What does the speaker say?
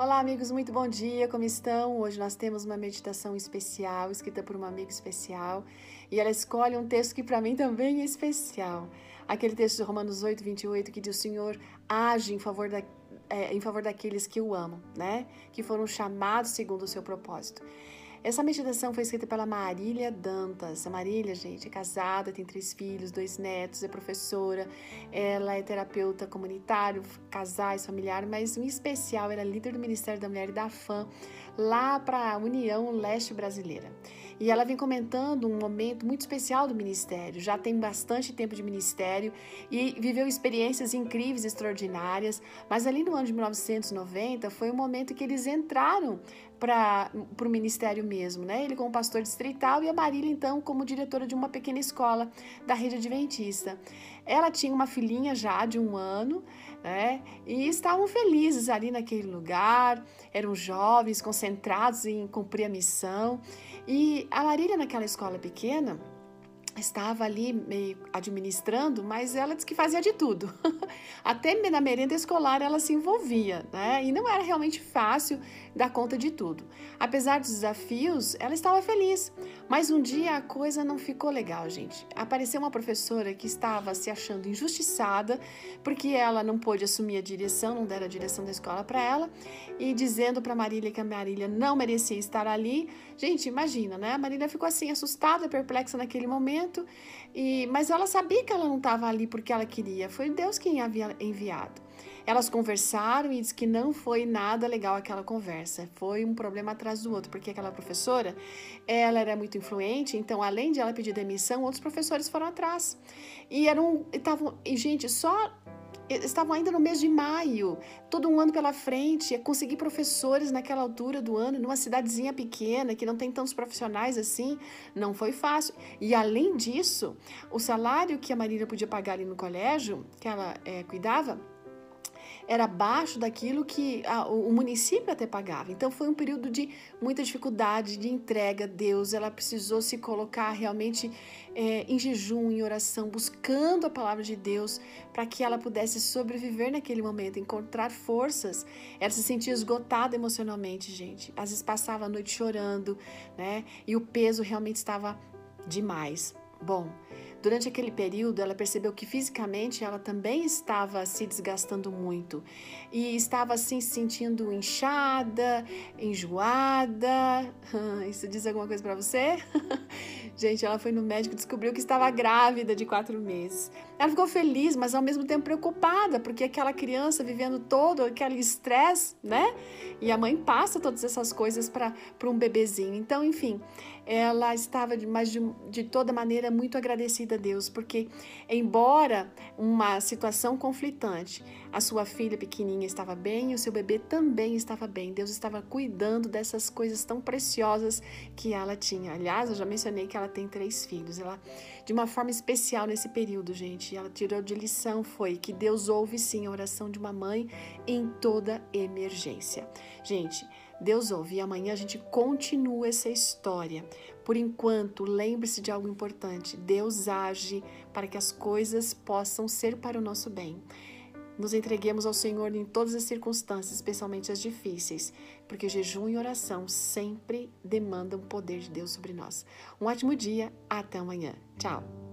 Olá, amigos, muito bom dia, como estão? Hoje nós temos uma meditação especial, escrita por uma amiga especial, e ela escolhe um texto que para mim também é especial. Aquele texto de Romanos 8, 28, que diz: O Senhor age em favor, da, é, em favor daqueles que o amam, né? Que foram chamados segundo o seu propósito. Essa meditação foi escrita pela Marília Dantas. A Marília, gente, é casada, tem três filhos, dois netos, é professora, ela é terapeuta comunitário, casais, familiar, mas em especial ela é líder do Ministério da Mulher e da FAM, lá para a União Leste Brasileira. E ela vem comentando um momento muito especial do ministério. Já tem bastante tempo de ministério e viveu experiências incríveis, extraordinárias. Mas ali no ano de 1990 foi o momento que eles entraram para o ministério mesmo, né? Ele como pastor distrital e a Marília, então, como diretora de uma pequena escola da rede adventista. Ela tinha uma filhinha já de um ano, né? E estavam felizes ali naquele lugar, eram jovens, concentrados em cumprir a missão. E a Marília, naquela escola pequena, estava ali meio administrando, mas ela disse que fazia de tudo. Até na merenda escolar ela se envolvia, né? E não era realmente fácil dar conta de tudo. Apesar dos desafios, ela estava feliz. Mas um dia a coisa não ficou legal, gente. Apareceu uma professora que estava se achando injustiçada porque ela não pôde assumir a direção, não deram a direção da escola para ela, e dizendo para Marília que a Marília não merecia estar ali. Gente, imagina, né? A Marília ficou assim assustada, perplexa naquele momento, e mas ela sabia que ela não estava ali porque ela queria. Foi Deus quem havia enviado. Elas conversaram e diz que não foi nada legal aquela conversa. Foi um problema atrás do outro, porque aquela professora, ela era muito influente, então além de ela pedir demissão, outros professores foram atrás. E eram, estavam, e gente, só estavam ainda no mês de maio, todo um ano pela frente, conseguir professores naquela altura do ano, numa cidadezinha pequena, que não tem tantos profissionais assim, não foi fácil. E além disso, o salário que a Marília podia pagar ali no colégio, que ela é, cuidava, era abaixo daquilo que a, o município até pagava. Então foi um período de muita dificuldade, de entrega a Deus. Ela precisou se colocar realmente é, em jejum, em oração, buscando a palavra de Deus para que ela pudesse sobreviver naquele momento, encontrar forças. Ela se sentia esgotada emocionalmente, gente. Às vezes passava a noite chorando, né? E o peso realmente estava demais. Bom, durante aquele período ela percebeu que fisicamente ela também estava se desgastando muito e estava assim se sentindo inchada, enjoada. Isso diz alguma coisa para você? Gente, ela foi no médico e descobriu que estava grávida de quatro meses. Ela ficou feliz, mas ao mesmo tempo preocupada, porque aquela criança vivendo todo aquele estresse, né? E a mãe passa todas essas coisas para um bebezinho. Então, enfim, ela estava, mas de, de toda maneira, muito agradecida a Deus, porque, embora uma situação conflitante, a sua filha pequenininha estava bem e o seu bebê também estava bem. Deus estava cuidando dessas coisas tão preciosas que ela tinha. Aliás, eu já mencionei que ela tem três filhos. Ela, de uma forma especial nesse período, gente, ela tirou de lição foi que Deus ouve sim a oração de uma mãe em toda emergência. Gente, Deus ouve e amanhã a gente continua essa história. Por enquanto, lembre-se de algo importante: Deus age para que as coisas possam ser para o nosso bem. Nos entreguemos ao Senhor em todas as circunstâncias, especialmente as difíceis, porque jejum e oração sempre demandam o poder de Deus sobre nós. Um ótimo dia, até amanhã. Tchau!